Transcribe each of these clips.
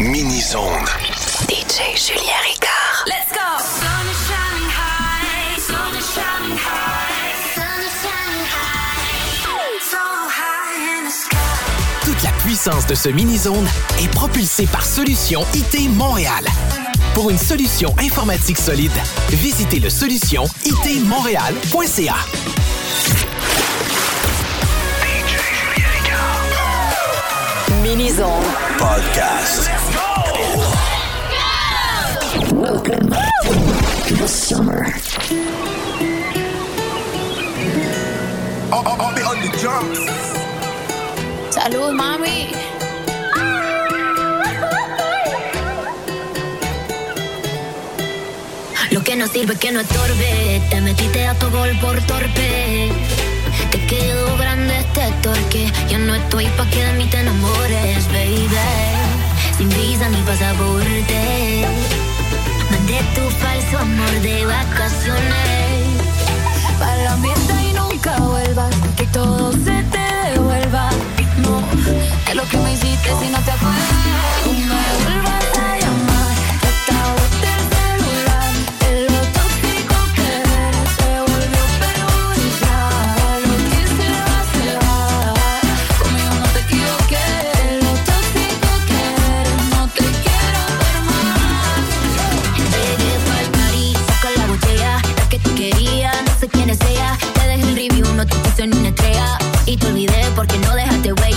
Mini-zone. DJ Julien Ricard. Let's go! Toute la puissance de ce mini-zone est propulsée par Solution IT Montréal. Pour une solution informatique solide, visitez le solution itmontréal.ca. Mini Zone Podcast. Let's go! Let's go! Welcome to the summer. Salud, mami. Lo que no sirve que no estorbe, te metiste a tu gol por torpe quedó grande este torque. Yo no estoy pa' que de mí te enamores, baby. Sin visa ni pasaporte. Mandé tu falso amor de vacaciones. Para la mierda y nunca vuelvas. Que todo se te devuelva. No, de lo que me hiciste si no te acuerdas. Y te olvidé porque no dejaste huella.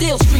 Still street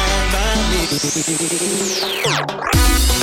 Thank you.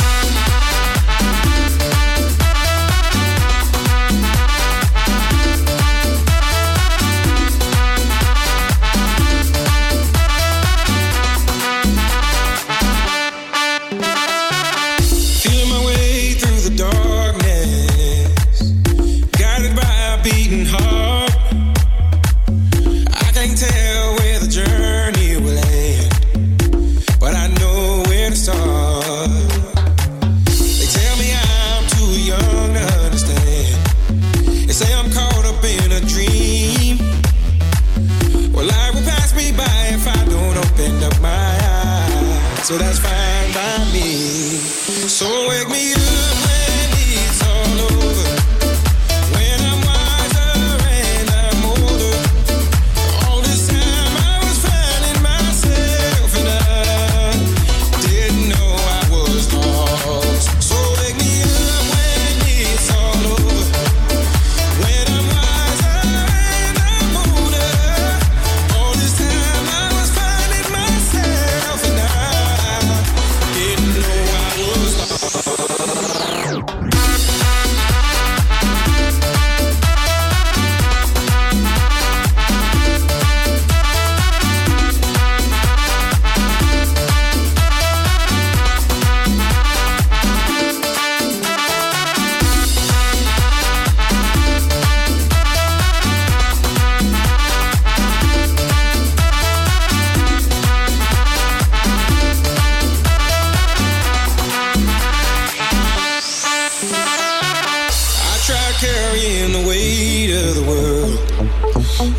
carrying the weight of the world.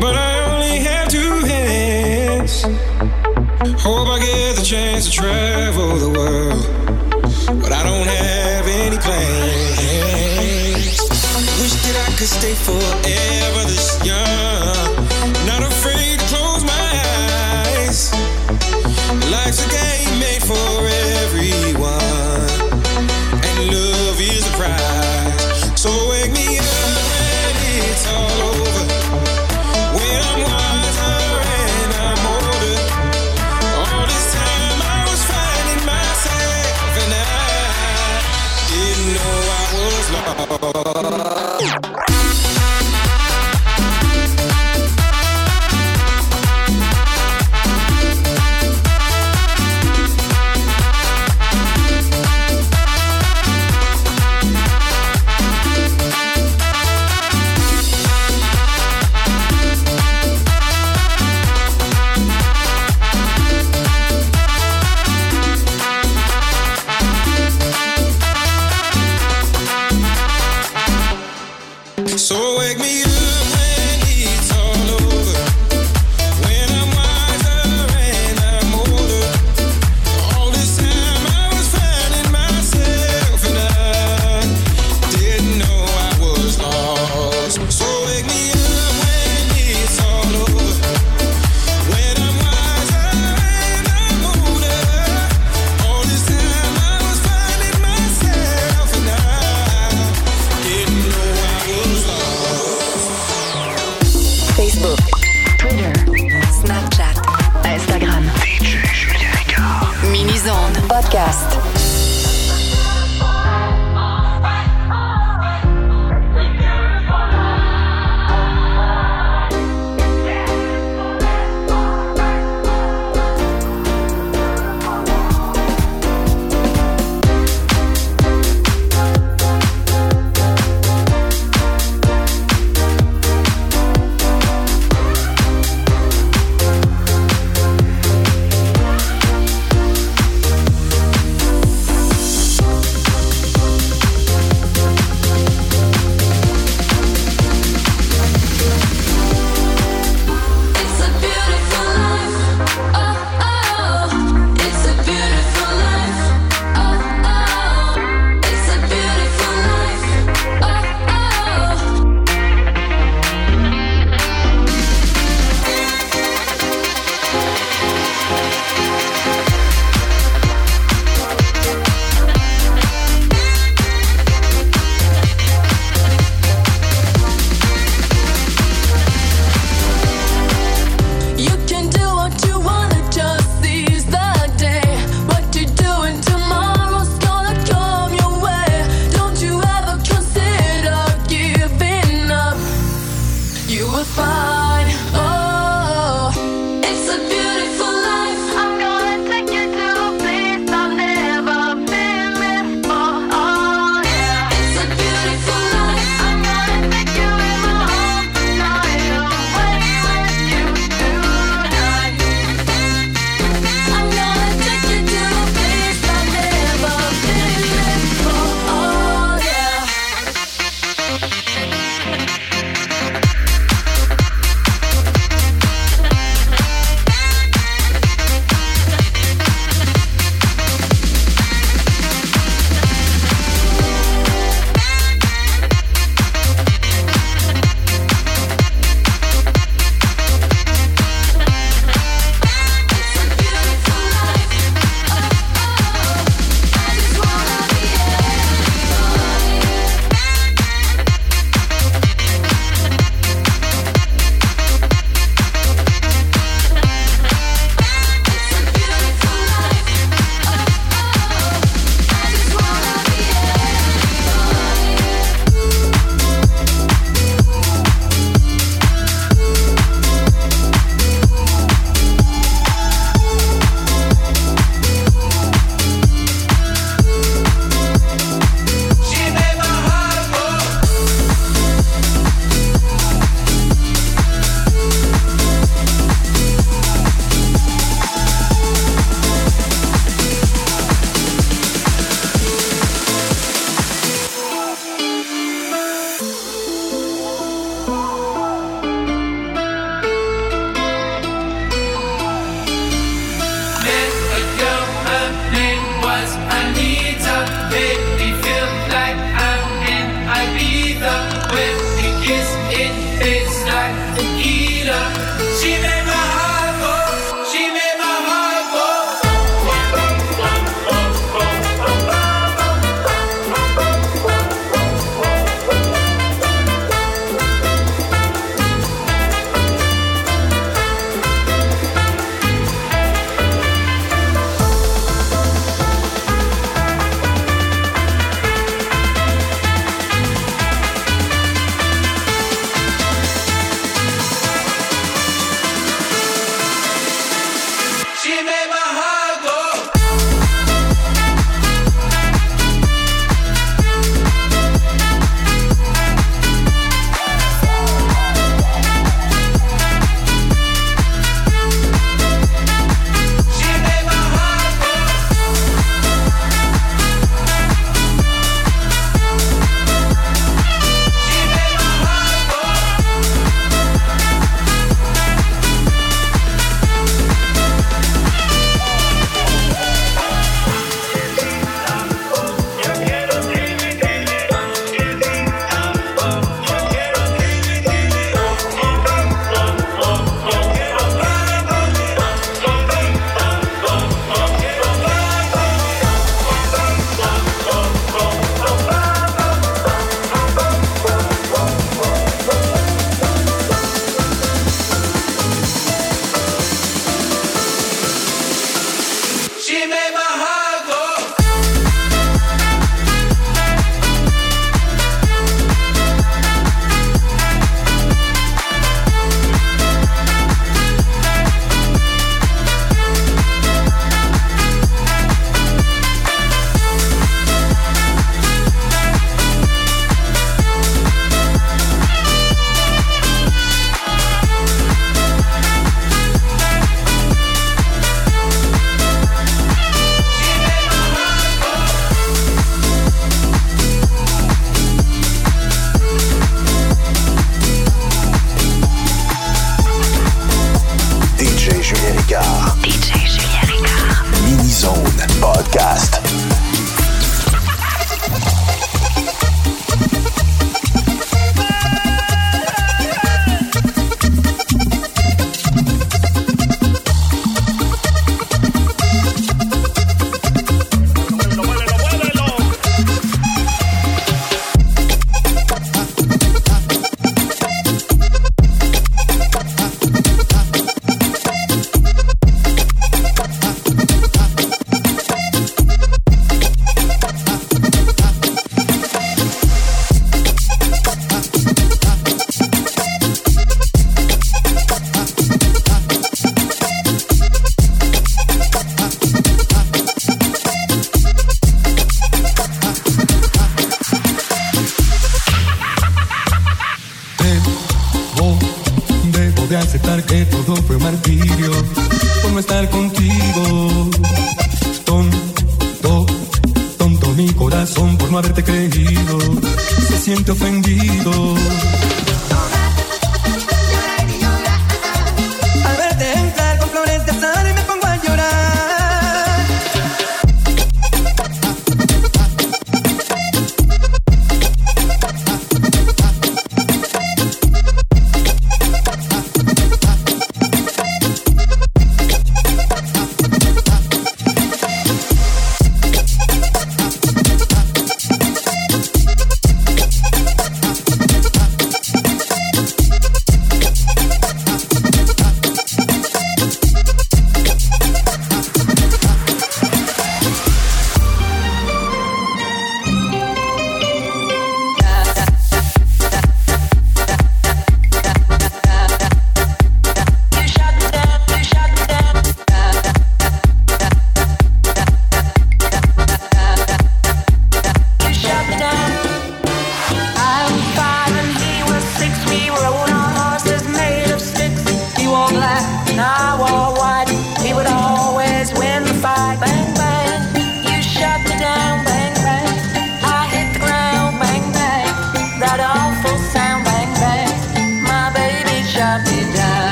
But I only have two hands. Hope I get the chance to travel the world. But I don't have any plans. Wish that I could stay forever this young.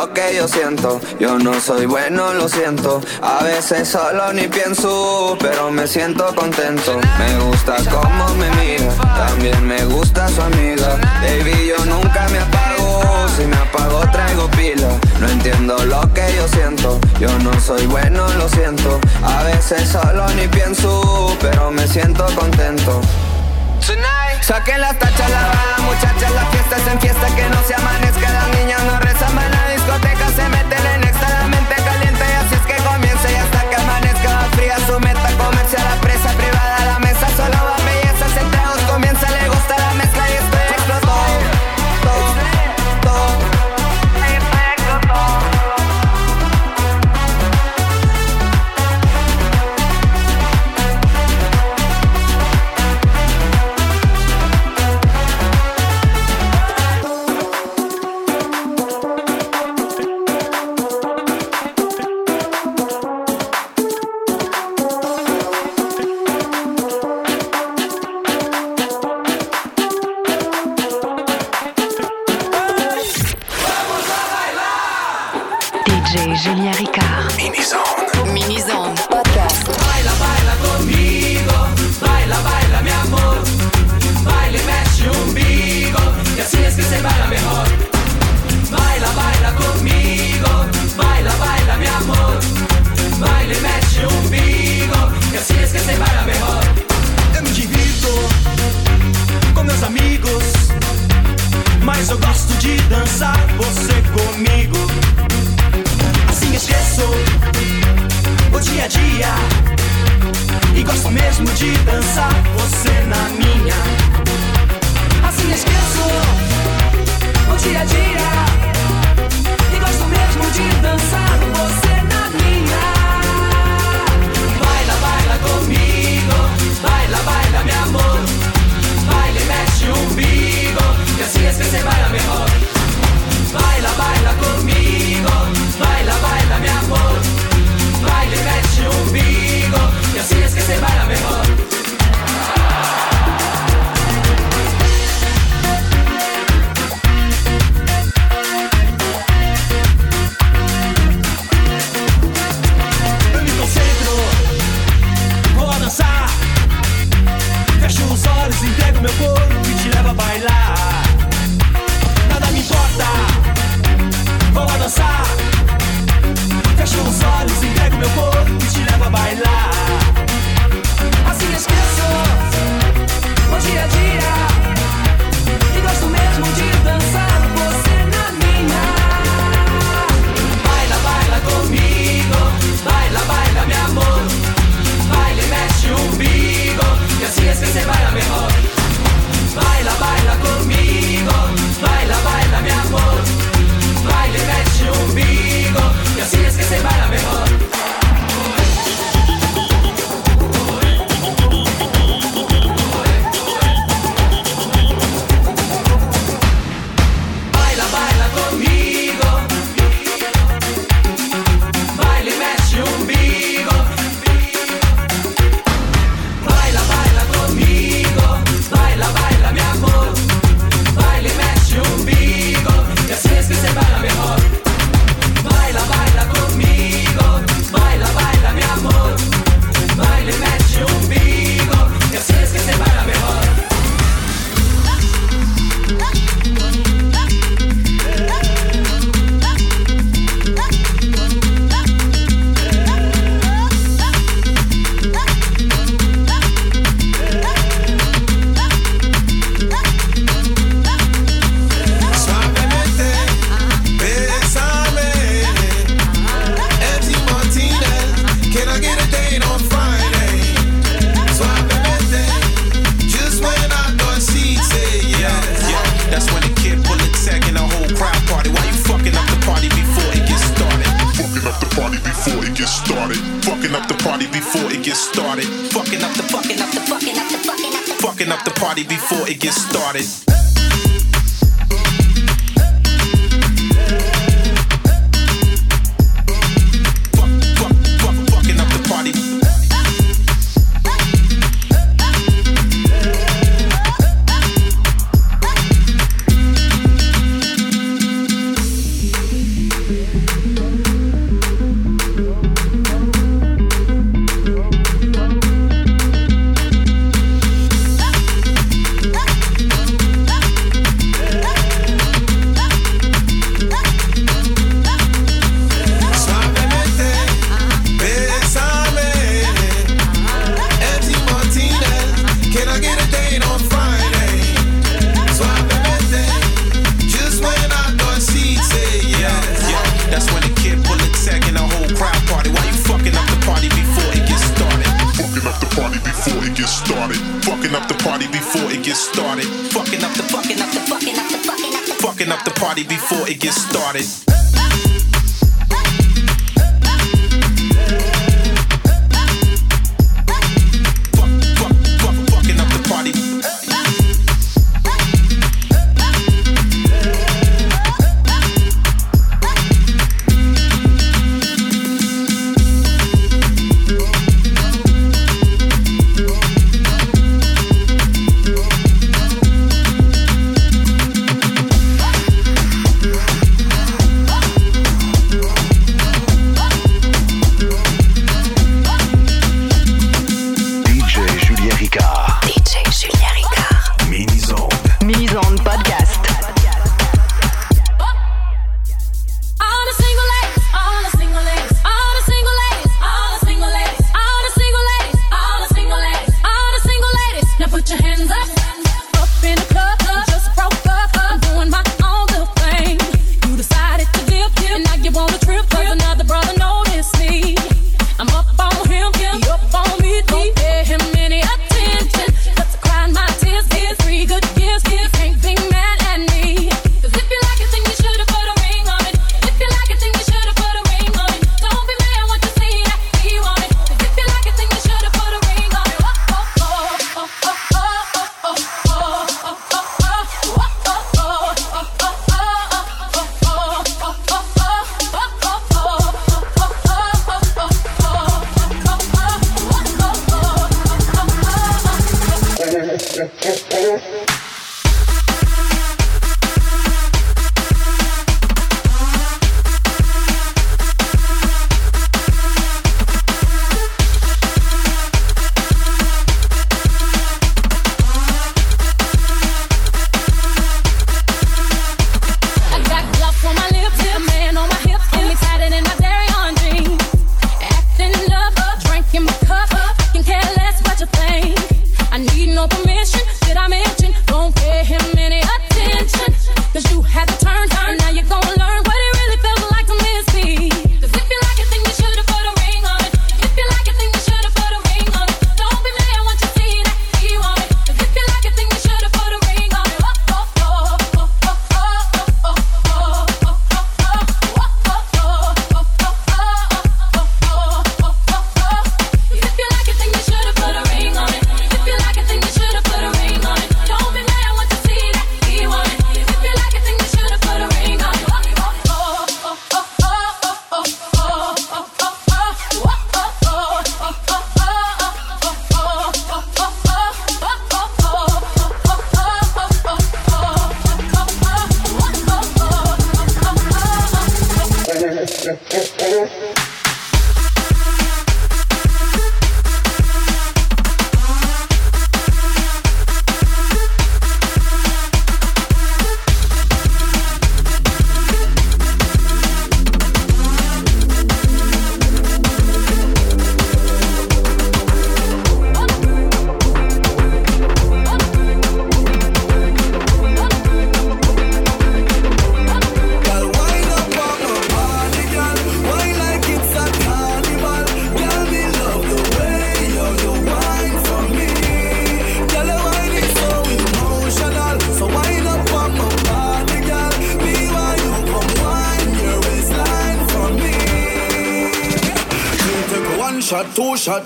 lo que yo siento. Yo no soy bueno, lo siento. A veces solo ni pienso, pero me siento contento. Me gusta cómo me mira, también me gusta su amiga. Baby, yo nunca me apago, si me apago traigo pila. No entiendo lo que yo siento. Yo no soy bueno, lo siento. A veces solo ni pienso, pero me siento contento. Saquen las tachas, la bala, muchachas, la fiesta es en fiesta que no se amanezca. Las niñas no rezan, van a discoteca, se meten en extra, la mente caliente y así es que comienza y hasta que amanezca fría su meta.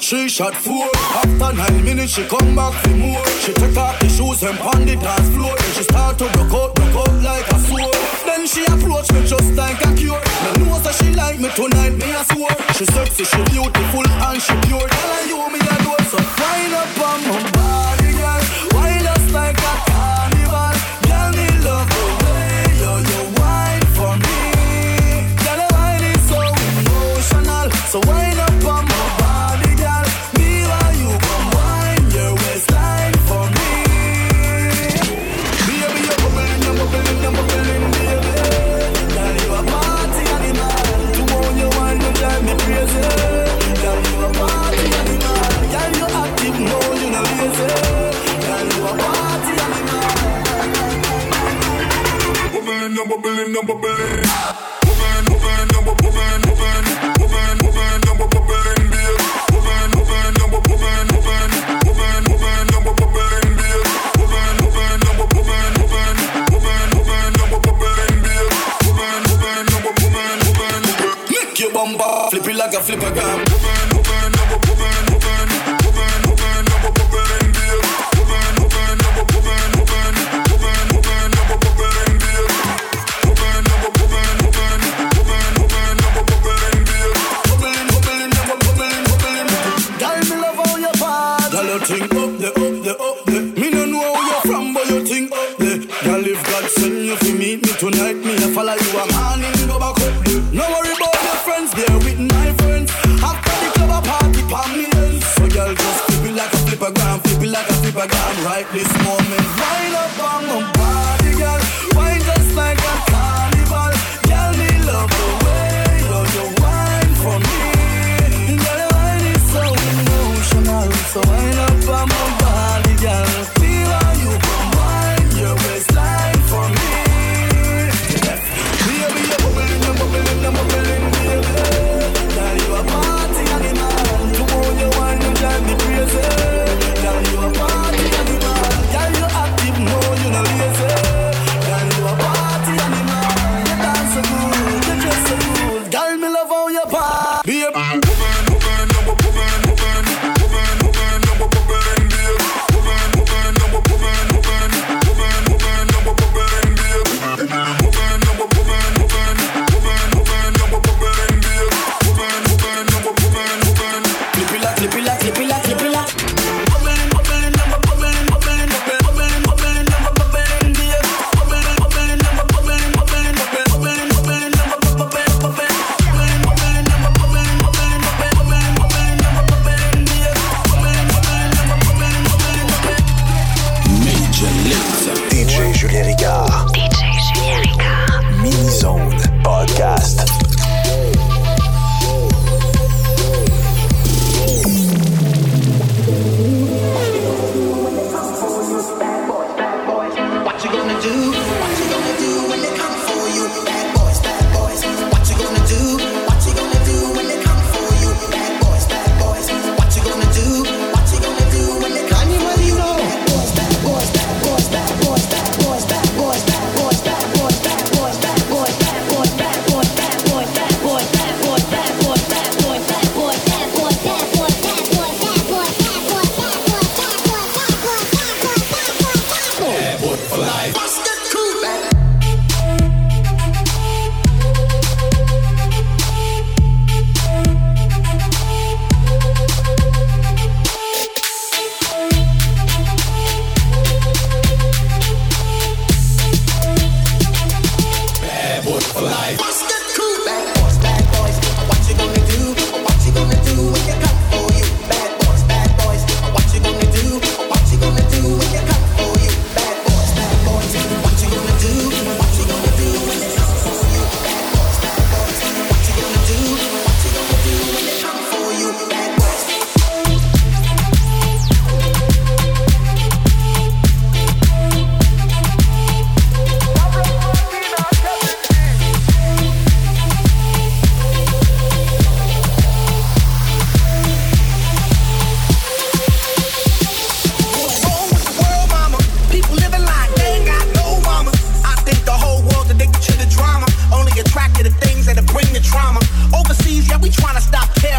three shot four. After nine minutes, she come back for more. She take off the shoes and pound the dance floor. Then she start to broke out, broke out like a sword. Then she approach me just like a cure. Me know that she like me tonight, me a swore. She sexy, she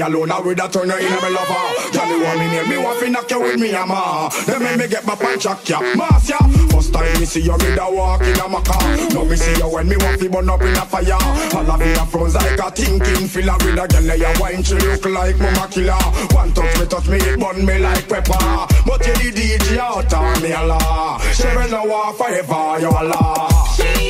Alone, I would have turn you in a me lover. Johnny want me near me, want to knock you with me, I'm Then make me get my punch up, ya. Mass ya. First time me see you with a walk in a my car. Now me see you when me want to burn up in a fire. All of you friends like a thinking filler with a girl you wine she look like mama killer. One touch me, touch me, it burn me like pepper. But you the DJ out on me a la. She will know forever you a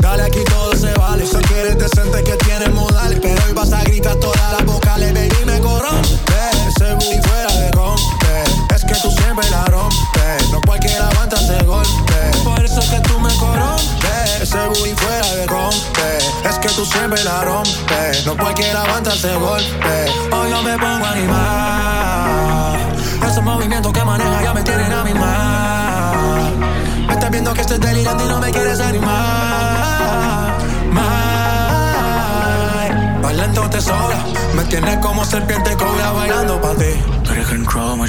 Dale aquí todo se vale. Sé que eres decente que tienes modales. Pero hoy vas a gritar todas las vocales. Baby, me corrompe. Ese booty fuera de rompe. Es que tú siempre la rompes. No cualquiera aguanta ese golpe. Por eso es que tú me corrompes. Ese booty fuera de rompe. Es que tú siempre la rompes. No cualquiera aguanta ese golpe. Hoy yo me pongo a animar. Esos movimientos que maneja ya me tienen a mi mal. Me estás viendo que estoy delirando y no me tienes como serpiente cobra bailando pa' ti. But it can crawl, my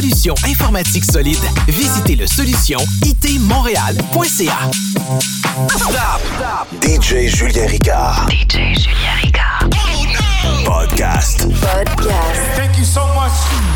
solutions informatiques solides, visitez le solution itmontréal.ca. DJ Julien Ricard. DJ Julien Ricard. Podcast. Podcast. Thank you so much.